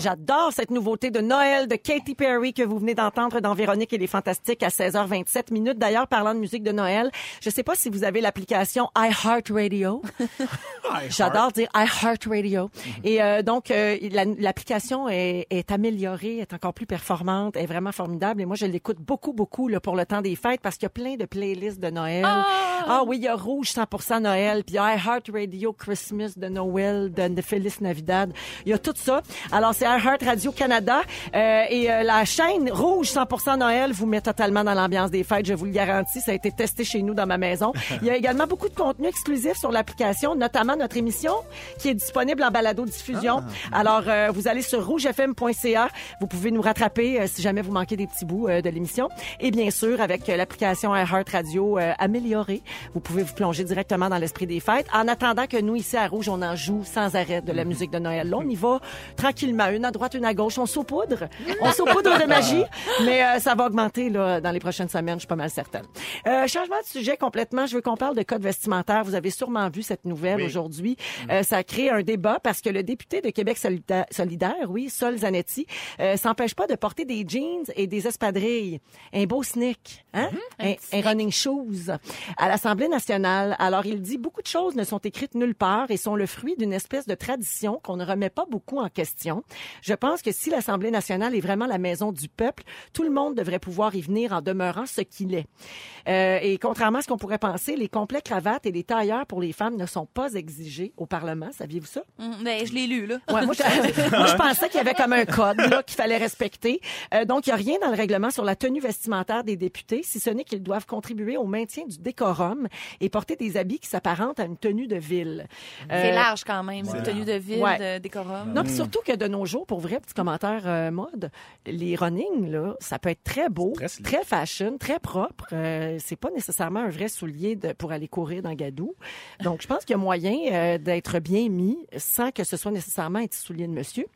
J'adore cette nouveauté de Noël de Katy Perry que vous venez d'entendre dans Véronique et les Fantastiques à 16h27 minutes. D'ailleurs, parlant de musique de Noël, je sais pas si vous avez l'application iHeartRadio. J'adore dire iHeartRadio. Et euh, donc, euh, la- l'application est, est améliorée, est encore plus performante, est vraiment formidable. Et moi, je l'écoute beaucoup, beaucoup là, pour le temps des fêtes parce qu'il y a plein de playlists de Noël. Ah, oui, il y a Rouge 100% Noël, puis iHeartRadio Christmas de Noël, de, de Feliz Navidad. Il y a tout ça. Alors, c'est iHeart Radio Canada. Euh, et euh, la chaîne Rouge 100% Noël vous met totalement dans l'ambiance des fêtes, je vous le garantis. Ça a été testé chez nous dans ma maison. Il y a également beaucoup de contenu exclusif sur l'application, notamment notre émission qui est disponible en balado-diffusion. Alors, euh, vous allez sur rougefm.ca. Vous pouvez nous rattraper euh, si jamais vous manquez des petits bouts euh, de l'émission. Et bien sûr, avec euh, l'application iHeart Radio améliorée, vous pouvez vous plonger directement dans l'esprit des fêtes. En attendant que nous, ici à Rouge, on en joue sans arrêt de la musique de Noël. Là, on y va tranquillement, une à droite, une à gauche. On saupoudre. On saupoudre de magie. Mais euh, ça va augmenter là, dans les prochaines semaines, je suis pas mal certaine. Euh, changement de sujet complètement. Je veux qu'on parle de code vestimentaire. Vous avez sûrement vu cette nouvelle aujourd'hui. Euh, ça a créé un débat parce que le député de Québec solida- solidaire, oui, Sol Zanetti, euh, s'empêche pas de porter des jeans et des espadrilles. Un beau sneak, hein? un, un running shoes à l'Assemblée nationale. Alors, il dit beaucoup de choses ne sont écrites nulle part et sont le fruit d'une espèce de tradition qu'on ne remet pas beaucoup en question. Je pense que si l'Assemblée nationale est vraiment la maison du peuple, tout le monde devrait pouvoir y venir en demeurant ce qu'il est. Euh, et contrairement à ce qu'on pourrait penser, les complets cravates et les tailleurs pour les femmes ne sont pas exigés au Parlement. Saviez-vous ça? Hum, Ben, je l'ai lu, là. Ouais, moi, je, moi, je pensais qu'il y avait comme un code là, qu'il fallait respecter. Euh, donc, il n'y a rien dans le règlement sur la tenue vestimentaire des députés, si ce n'est qu'ils doivent contribuer au maintien du décorum et porter des habits qui s'apparentent à une tenue de ville. C'est Euh, large quand même. C'est tenue de ville, Ouais. de décorum. non, puis surtout que de nos jours, pour vrai, petit commentaire euh, mode, les running, là, ça peut être très beau, Très fashion, très propre. Euh, c'est pas nécessairement un vrai soulier de, pour aller courir dans Gadou. Donc, je pense qu'il y a moyen euh, d'être bien mis sans que ce soit nécessairement un petit soulier de monsieur.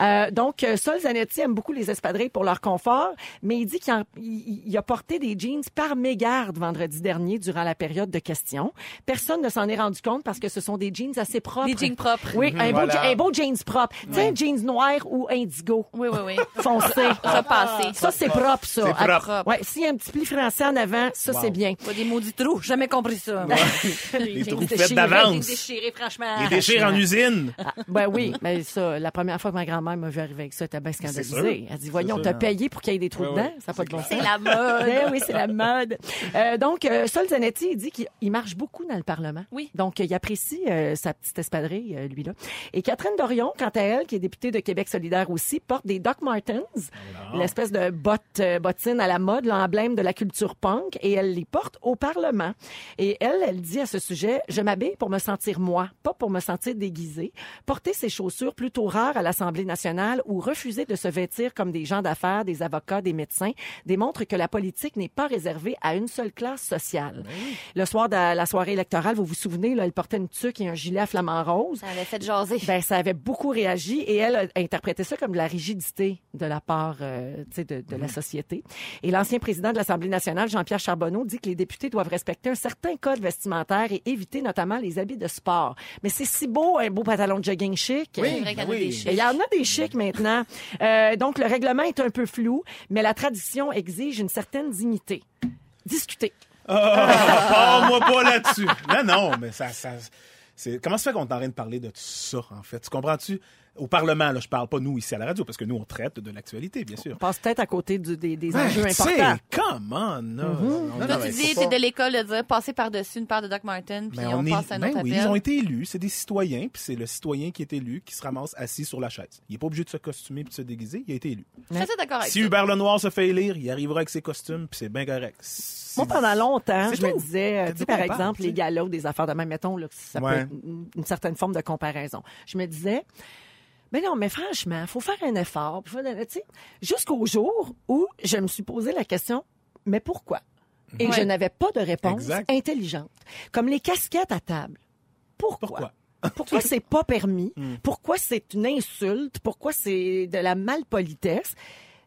Euh, donc, Sol Zanetti aime beaucoup les espadrilles pour leur confort, mais il dit qu'il en- il- il a porté des jeans par mégarde vendredi dernier durant la période de questions. Personne ne s'en est rendu compte parce que ce sont des jeans assez propres. Des jeans propres. Oui, un, beau, un beau jeans propre. Tu sais, un jeans noir ou indigo Oui, oui, oui. foncé. Repassé. Ça, c'est propre, ça. C'est propre. Ah, Ouais, s'il y a un petit pli français en avant, ça, c'est bien. Pas des maudits trous. Jamais compris ça. Les trous déchirés, faits d'avance. Déchiré, franchement. Les déchirent en usine. Ah, ben oui, mais ça, la première fois que ma grand-mère m'a vu arriver avec ça, elle était bien scandalisée. Elle dit, voyons, t'as payé pour qu'il y ait des trous dedans? Ça n'a pas de bon sens. C'est la mode. Ben oui, c'est la mode. Euh, donc, euh, Sol Zanetti, il dit qu'il il marche beaucoup dans le Parlement. Oui. Donc, il apprécie euh, sa petite espadrille, euh, lui-là. Et Catherine Dorion, quant à elle, qui est députée de Québec solidaire aussi, porte des Doc Martens, l'espèce de botte, euh, bottine à la mode, l'emblème de la culture punk, et elle les porte au Parlement. Et elle, elle dit à ce sujet, je m'habille pour me sentir moi, pas pour me sentir déguisée. Porter ces chaussures plutôt rares à l'Assemblée nationale ou refuser de se vêtir comme des gens d'affaires, des avocats, des médecins, démontre que la politique n'est pas réservée à une seule classe sociale. Le soir de la soirée électorale, vous vous souvenez, là, elle portait une tuque et un gilet à flamant rose. Ça avait fait jaser. Ben, ça avait beaucoup réagi et elle a interprété ça comme de la rigidité de la part euh, de, la société. Et l'ancien président de l'Assemblée nationale, Jean-Pierre Charbonneau, dit que les députés doivent respecter un certain code vestimentaire et éviter notamment les habits de sport. Mais c'est si beau, un beau pantalon de jogging chic. Oui. des Et chics. Il y en a des chics maintenant. Euh, donc, le règlement est un peu flou, mais la tradition exige une certaine dignité. Discuter. Ah, Parle-moi pas là-dessus. Non, non, mais ça, ça c'est comment ça fait qu'on est en train de parler de tout ça en fait? Tu comprends-tu? Au Parlement, là, je parle pas nous ici à la radio parce que nous on traite de l'actualité, bien sûr. On passe peut-être à côté du- des, des Ouais, enjeux importants. Comment non, Toi, non, tu dis, t'es de l'école de dire passer par-dessus une paire de Doc Martens, puis Ben, on, est- passe à un ben autre oui, appel. ils ont été élus, c'est des citoyens, puis c'est le citoyen qui est élu qui se ramasse assis sur la chaise. Il est pas obligé de se costumer puis de se déguiser, il a été élu. Je suis assez d'accord avec Si ça. Hubert Lenoir se fait élire, il arrivera avec ses costumes, puis c'est bien correct. Moi, pendant longtemps, je me disais, euh, tu sais, par on parle, exemple, les ou des affaires de même, mettons, là, ça peut Ouais. être une, une certaine forme de comparaison. Je me disais, mais non, mais franchement, faut faire un effort. Jusqu'au jour où je me suis posé la question, mais pourquoi? Et Ouais. je n'avais pas de réponse Exact. intelligente. Comme les casquettes à table. Pourquoi? Pourquoi? Pourquoi c'est pas permis? Pourquoi c'est une insulte? Pourquoi c'est de la malpolitesse?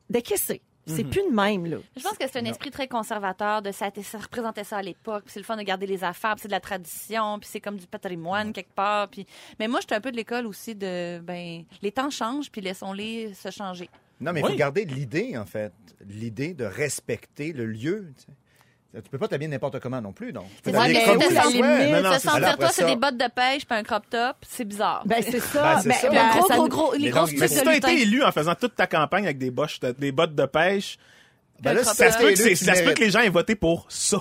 De qu'est-ce que c'est? C'est plus de même, là. Je pense que c'est un esprit très conservateur de ça, ça représentait ça à l'époque, c'est le fun de garder les affaires, c'est de la tradition, puis c'est comme du patrimoine quelque part, puis mais moi j'étais un peu de l'école aussi de ben les temps changent puis laissons-les se changer. Non, mais il Oui. faut garder l'idée, en fait. L'idée de respecter le lieu. Tu, sais. Tu peux pas t'habiller n'importe comment non plus, donc. Tu peux C'est ça, mais comme. Non, non, se c'est ça. sentir toi c'est des bottes de pêche puis un crop top, c'est bizarre. Ben, c'est ça. Ben, c'est Ben, ben, gros, ça gros, gros, les Mais grosses Mais si t'as été élu en faisant toute ta campagne avec des, boches, des bottes de pêche, Ben là, Ça se peut que, élu, c'est- tu ça se peut mérites. que les gens aient voté pour ça.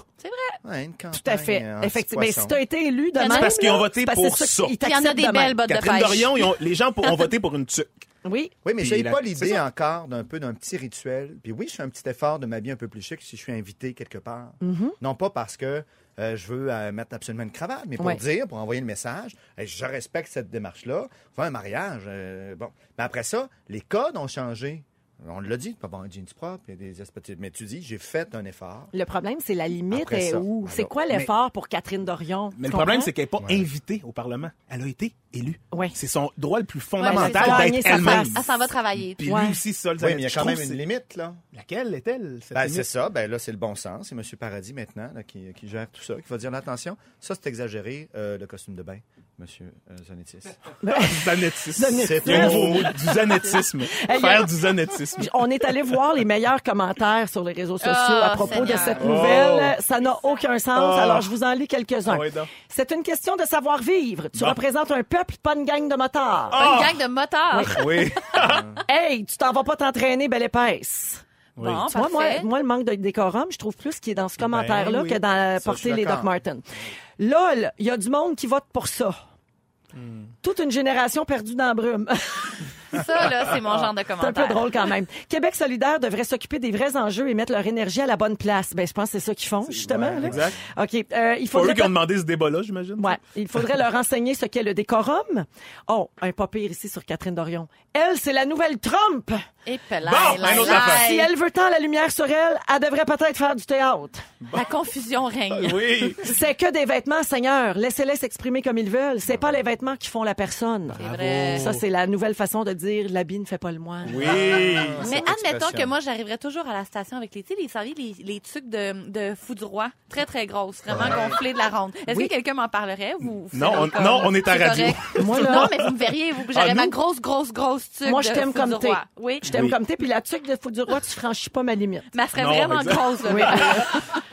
Ouais, une campagne, Tout à fait. euh, Effectivement. Mais si tu as été élu de C'est parce qu'ils ont voté c'est parce pour c'est ça. Il y en a des belles bottes de pêche. Dorion, les gens ont voté pour une tuque. Oui. Oui, mais j'ai la- pas l'idée encore d'un peu d'un petit rituel. Puis oui, je fais un petit effort de m'habiller un peu plus chic si je suis invité quelque part. Mm-hmm. Non pas parce que euh, je veux euh, mettre absolument une cravate, mais pour Ouais. dire, pour envoyer le message, hey, je respecte cette démarche-là. Faire un mariage, euh, bon. Mais après ça, les codes ont changé. On l'a dit, pas avoir un jeans propre, il y a des espèces de- Mais tu dis, j'ai fait un effort. Le problème, c'est la limite Après est ça, où? voilà. C'est quoi l'effort pour Catherine Dorion? Mais Tu le problème, c'est qu'elle n'est pas invitée au Parlement. Elle a été élue. Ouais. C'est son droit le plus Ouais, fondamental. Gagner d'être sa elle-même. place. Elle s'en va travailler. Puis Ouais. lui aussi, ça, le Oui, mais il y a quand même une limite, là. Laquelle est-elle? cette Ben, c'est ça. Ben, là, c'est le bon sens. C'est M. Paradis, maintenant, là, qui, qui gère tout ça, qui va dire, attention, ça, c'est exagéré, euh, le costume de bain, M. Zanetis. Zanétisme. C'est Le nouveau trop. mot, du zanétisme. Hey, y a- Faire du zanétisme. On est allé voir les meilleurs commentaires sur les réseaux sociaux Oh, à propos de cette Oh. nouvelle. Ça n'a aucun sens, Oh. alors je vous en lis quelques-uns. Ah. C'est une question de savoir-vivre. Tu Bon. représentes un peuple, pas une gang de motards. Pas Une gang de motards. Oui. Hey, tu t'en vas pas t'entraîner, belle épaisse. Oui. Bon, Tu vois, moi, moi, le manque de décorum, je trouve plus qui est dans ce commentaire-là oui. que dans la Ça, portée les Doc. Martens. LOL, il y a du monde qui vote pour ça. Hmm. Toute une génération perdue dans la brume. Ça, là, c'est mon genre de C'est un commentaire. peu drôle quand même. Québec solidaire devrait s'occuper des vrais enjeux et mettre leur énergie à la bonne place. Ben, je pense que c'est ça qu'ils font, justement. ouais, là. exact. OK. euh, il Pas eux faudrait qui ont demandé ce débat-là, j'imagine. Ouais, il faudrait leur enseigner ce qu'est le décorum. Oh, un pas pire ici sur Catherine Dorion. Elle, c'est la nouvelle Trump. Et pelaille, Bon, un autre. Si elle veut tant la lumière sur elle, elle devrait peut-être faire du théâtre. La confusion règne. Oui. C'est que des vêtements, Seigneur. Laissez-les s'exprimer comme ils veulent. C'est pas les vêtements qui font la personne. C'est vrai. Ça, c'est la nouvelle façon de dire l'habit ne fait pas le moine. Oui. Mais Cette admettons que moi, j'arriverais toujours à la station avec les, tu sais, les, serviettes, les, les trucs de, de fou du roi. Très, très grosses. Vraiment gonflées de la ronde. Est-ce Oui. que quelqu'un m'en parlerait? Vous, vous Non, on- comme- non, on est à radio. correct? Moi, là- Non, mais vous me verriez, vous, j'aurais Ah, ma grosse, grosse, grosse tuque Moi, je t'aime comme t'es. Oui. Je t'aime Oui. comme t'es, puis la tuque de fou du roi, tu franchis pas ma limite. Mais elle serait Non, vraiment grosse, là. Oui.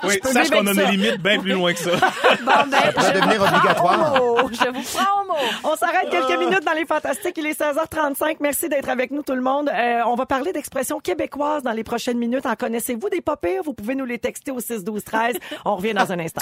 Oui, sache qu'on a avec une ça. limite bien plus loin que ça. Bon, ben, Ça va devenir obligatoire. Je vous prends au mot. On s'arrête quelques minutes dans les Fantastiques. Il est 16h35. Merci d'être avec nous, tout le monde. Euh, on va parler d'expressions québécoises dans les prochaines minutes. En connaissez-vous des pas pires? Vous pouvez nous les texter au 6 12 13 On revient dans un instant.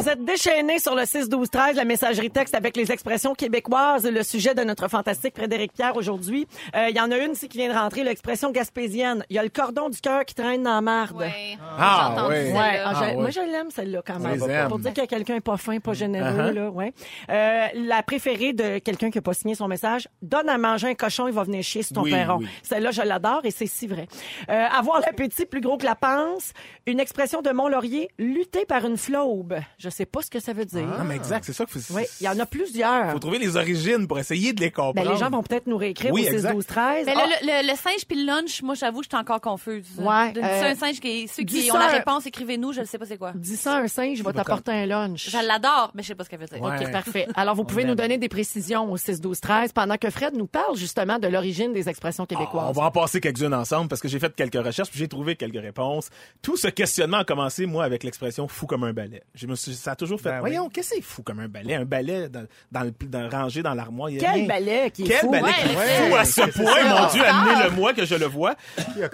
Vous êtes déchaînés sur le 6 12 13 la messagerie texte avec les expressions québécoises, le sujet de notre fantastique Frédéric Pierre aujourd'hui. Euh, Il y en a une ici qui vient de rentrer, l'expression gaspésienne. Il y a le cordon du cœur qui traîne dans la marde. Ouais. Ah, J'ai entendu ouais. ah, ouais. moi je l'aime celle-là quand même. Aime. Pour dire que quelqu'un est pas fin, pas généreux Uh-huh. là, ouais. Euh, la préférée de quelqu'un qui a pas signé son message, donne à manger un cochon, il va venir chier sur ton Oui, perron. oui. Celle-là je l'adore et c'est si vrai. Euh, avoir l'appétit plus gros que la panse, une expression de Mont-Laurier, lutter par une flaube. Je sais pas ce que ça veut dire. Non, mais exact, c'est ça qu'il faut. Oui, il y en a plusieurs. faut trouver les origines pour essayer de les comprendre. Ben, les gens vont peut-être nous réécrire Oui, au 6 exact. 12 13. Mais Ah, le, le- le singe puis le lunch, moi, j'avoue, je suis encore confuse. Ouais, Dis euh, un singe qui, ceux qui ont la réponse, écrivez-nous, je ne sais pas c'est quoi. Dis ça un singe, je vais t'apporter un lunch. Je l'adore, mais je sais pas ce qu'elle veut dire. Ouais. OK, parfait. Alors, vous pouvez nous donner des précisions au 6 12 13 pendant que Fred nous parle justement de l'origine des expressions Ah, québécoises. on va en passer quelques-unes ensemble parce que j'ai fait quelques recherches puis j'ai trouvé quelques réponses. Tout ce questionnement a commencé, moi, avec l'expression fou comme un balai. Je me suis, ça a toujours fait, Ben voyons, qu'est-ce que c'est fou comme un balai? Un balai dans, dans le, dans, rangé dans l'armoire. Quel rien. balai qui est Quel fou? balai Ouais, qui est ouais, fou à ce point, mon Dieu, Ah. amenez-le-moi que je le vois.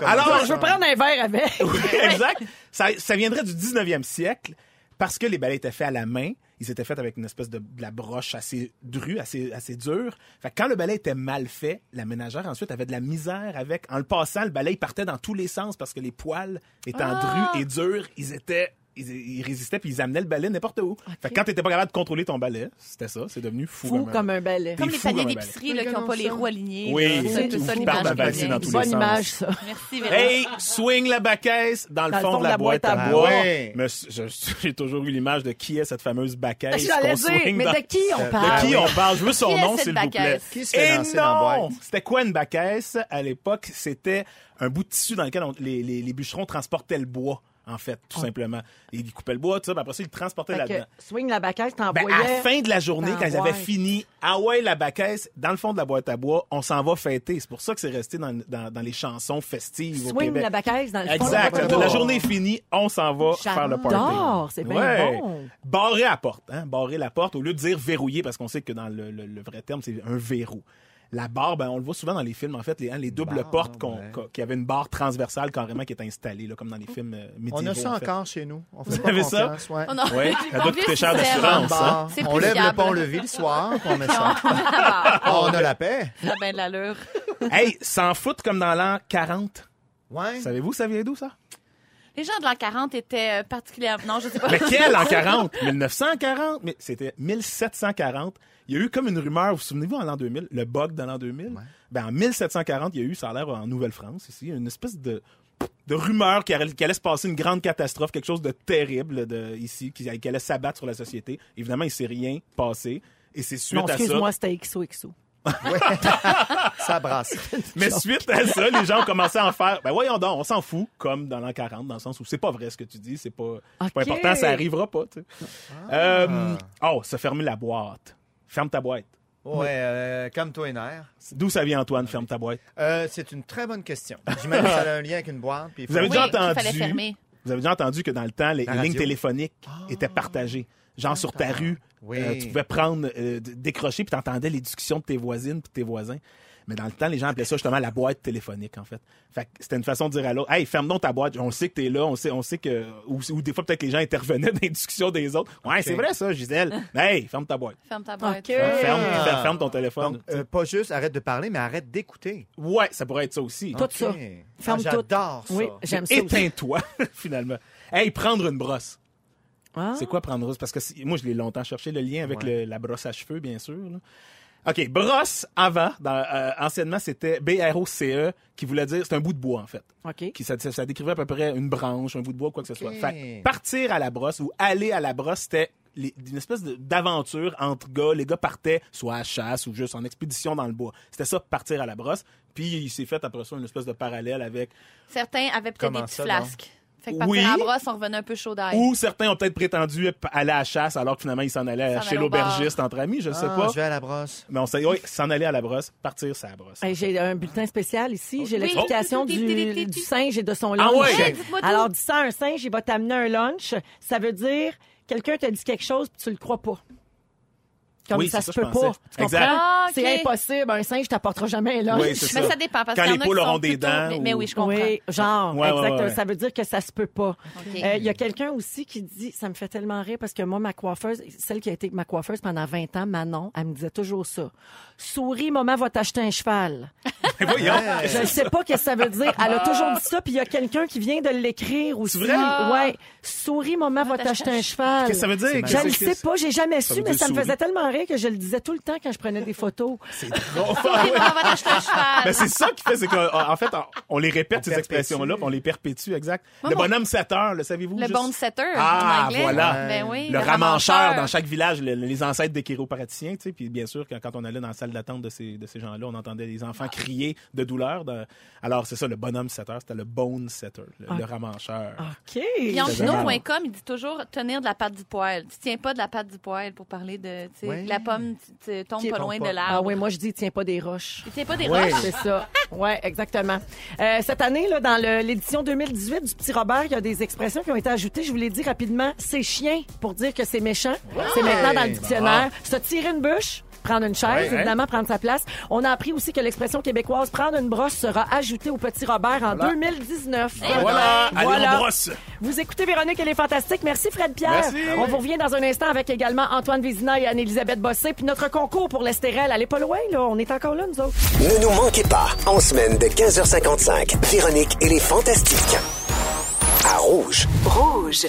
Alors, Je veux prendre un verre avec. Oui, exact. Ça, ça viendrait du 19e siècle parce que les balais étaient faits à la main. Ils étaient faits avec une espèce de, de la broche assez drue, assez, assez dure. Fait que quand le balai était mal fait, la ménagère ensuite avait de la misère avec. En le passant, le balai il partait dans tous les sens parce que les poils étant Ah! drus et durs, ils étaient. Ils, ils résistaient puis ils amenaient le balai n'importe où. Fait que quand t'étais pas capable de contrôler ton balai, c'était ça, c'est devenu fou, Fou comme un balai. Comme les paniers un d'épicerie là, qui n'ont pas les roues alignées. Oui, c'est un ou ça l'image les Bonne sens. image, ça. Merci, Véronique. Hey, swing la bacaisse dans le fond, de la, boîte à bois. Ah J'ai toujours eu l'image de qui est cette fameuse bacaisse J'allais qu'on dire, swing mais de qui on De parle? qui on parle? Je veux son nom, s'il vous plaît. Qui se fait lancer dans? C'était quoi une bacaisse? À l'époque, c'était un bout de tissu dans lequel on- les, les- les bûcherons transportaient le bois, en fait, tout simplement. Ils coupaient le bois, tout ça, puis après ça, ils le là-dedans. swing la bacaisse, Ben, t'envoyais. à la fin de la journée, dans quand ils la avaient fini, ah ouais, la bacaisse, dans le fond de la boîte à bois, on s'en va fêter. C'est pour ça que c'est resté dans, dans- dans les chansons festives au Swing Québec. la bacaisse dans le fond. Exact. de la La, boîte à bois. journée est finie, on s'en va faire le party. J'adore, c'est bien Ouais. bon. Barrer la porte, hein? Barrer la porte au lieu de dire verrouiller parce qu'on sait que dans le, le- le vrai terme, c'est un verrou. La barre, ben, on le voit souvent dans les films, en fait, les, hein, les doubles barre, portes qu'on- ouais. qu'on- qui avaient une barre transversale carrément qui est installée, là, comme dans les films euh, médiévaux. On a ça en fait. encore chez nous. On fait Vous pas avez ça? ouais. Oh. Ouais, ça doit coûter cher d'assurance, hein. On lève fiable. le pont-levis le soir, on met ça. On a la paix. Ça a bien de l'allure. Hey, s'en foutent comme dans l'an 40. Ouais. Savez-vous, ça vient d'où, ça? Les gens de l'an 40 étaient euh, particulièrement... Non, je sais pas. Mais quel en 40? 1940? Mais c'était 1740. Il y a eu comme une rumeur, vous vous souvenez-vous, en l'an 2000, le bug de l'an 2000? Ben, en 1740, il y a eu, ça a l'air en Nouvelle-France, ici, une espèce de, de rumeur qu'il allait, allait se passer une grande catastrophe, quelque chose de terrible de, ici, qui, qui allait s'abattre sur la société. Évidemment, il s'est rien passé. Et c'est suite Non, à ça. excuse-moi, c'était XOXO. Ça brasse. Mais suite à ça, les gens ont commencé à en faire. Ben voyons donc, on s'en fout, comme dans l'an 40, dans le sens où c'est pas vrai ce que tu dis, c'est pas, pas important, ça arrivera pas. Tu sais. Euh, oh, se fermer la boîte. Ferme ta boîte. Ouais, euh, calme-toi. D'où ça vient, Antoine, ferme ta boîte? Euh, c'est une très bonne question. J'imagine que ça a un lien avec une boîte. puis Vous avez Oui, déjà entendu. Vous avez déjà entendu que dans le temps, les, lignes téléphoniques étaient partagées. Genre sur ta rue, Oui. euh, tu pouvais prendre, euh, décrocher, puis t'entendais les discussions de tes voisines puis de tes voisins. Mais dans le temps, les gens appelaient ça justement la boîte téléphonique, en fait. Fait que c'était une façon de dire à l'autre, hey, ferme donc ta boîte. On sait que t'es là, on sait, on sait que, ou, ou des fois peut-être que les gens intervenaient dans les discussions des autres. Ouais, c'est vrai ça, Gisèle. hey, ferme ta boîte. Ferme ta boîte. OK. Ferme, Ah. ferme, ferme ton téléphone. Donc, euh, pas juste arrête de parler, mais arrête d'écouter. ouais, ça pourrait être ça aussi. Tout ça. Ah, Ferme tout. J'adore ça. Oui, j'aime ça. Éteins-toi, finalement. Hey, prendre une brosse. Ah. C'est quoi prendre une brosse? Parce que moi, je l'ai longtemps cherché, le lien avec Ouais. le- la brosse à cheveux, bien sûr. là. OK, brosse avant, dans, euh, anciennement, c'était B-R-O-C-E, E, qui voulait dire, c'est un bout de bois, en fait. OK. Qui, ça, ça- ça décrivait à peu près une branche, un bout de bois, quoi que ce soit. OK. Fait que partir à la brosse ou aller à la brosse, c'était les- une espèce d'aventure entre gars. Les gars partaient soit à chasse ou juste en expédition dans le bois. C'était ça, partir à la brosse. Puis il s'est fait après ça une espèce de parallèle avec Certains avaient peut-être des petits ça, flasques. Fait que partir Oui. à la brosse, on revenait un peu chaud d'ail. Ou certains ont peut-être prétendu aller à la chasse alors que finalement ils s'en allaient S'en chez l'aubergiste entre amis, je sais Ah, pas. Je vais à la brosse. Mais on sait, oui, s'en aller à la brosse, partir ça la brosse. Hey, J'ai un bulletin spécial ici. J'ai Oui. l'explication Oh. du, du singe et de son Ah lunch. ouais? Hey, dites-moi tout. Alors, dis ça à un singe, il va t'amener un lunch. Ça veut dire, quelqu'un te dit quelque chose puis tu le crois pas. Comme Oui, ça c'est se ça, peut pas. Tu comprends? Ah. C'est impossible. Un singe t'apportera jamais. Oui, c'est Mais ça. ça dépend. Parce Quand les poules auront des dents Mais, ou- mais oui, je comprends. Oui, genre, Ouais, ouais, exactement. ouais. Ça veut dire que ça se peut pas. Euh, Il y a quelqu'un aussi qui dit, ça me fait tellement rire parce que moi, ma coiffeuse, celle qui a été ma coiffeuse pendant 20 ans, Manon, elle me disait toujours ça. Souris, maman va t'acheter un cheval. Je ne sais pas ce que ça veut dire. Elle a toujours dit ça, puis il y a quelqu'un qui vient de l'écrire aussi. vrai? Ouais. Souris, maman va t'acheter un cheval. Qu'est-ce que ça veut dire? Je ne sais pas, j'ai jamais su, mais ça me faisait tellement rire que je le disais tout le temps quand je prenais des photos. C'est un cheval. Ben, c'est ça qui fait, c'est qu'en fait, on, les répète, On ces expressions-là, on les perpétue, exact. Moi, le bonhomme 7 heures, le savez-vous? Le juste? bone setter Ah, en anglais. voilà. Ben oui, le ramancheur dans chaque village, le- les ancêtres des chiropraticiens, tu sais, puis bien sûr, quand, quand on allait dans la salle d'attente de ces, de ces gens-là, on entendait les enfants crier de douleur. Alors, c'est ça, le bonhomme setter, c'était le bone setter, le, le ramancheur. OK. Chino.com, il dit toujours tenir de la patte du poil. Tu tiens pas de la patte du poil pour parler de, tu sais, La pomme Qui- pas loin tombe de pas. Ah l'arbre. oui, moi je dis tiens pas des roches. Tu tiens pas des Oui. roches? C'est ça. Ouais, exactement. Euh, cette année, là, dans le- l'édition 2018 du Petit Robert, il y a des expressions qui ont été ajoutées. Je vous l'ai dit rapidement. C'est chien pour dire que c'est méchant. C'est maintenant dans le dictionnaire. Se tirer une bûche. Prendre une chaise, Ouais, évidemment, prendre sa place. On a appris aussi que l'expression québécoise prendre une brosse sera ajoutée au Petit Robert en 2019. Voilà, allez, Voilà. on brosse. Vous écoutez Véronique, elle est fantastique. Merci Fred Pierre. Merci. On vous revient dans un instant avec également Antoine Vézina et Anne-Élisabeth Bossé. Puis notre concours pour l'Estérel, elle est pas loin, là. On est encore là, nous autres. Ne nous manquez pas, en semaine de 15h55, Véronique et les Fantastiques. À Rouge. Rouge.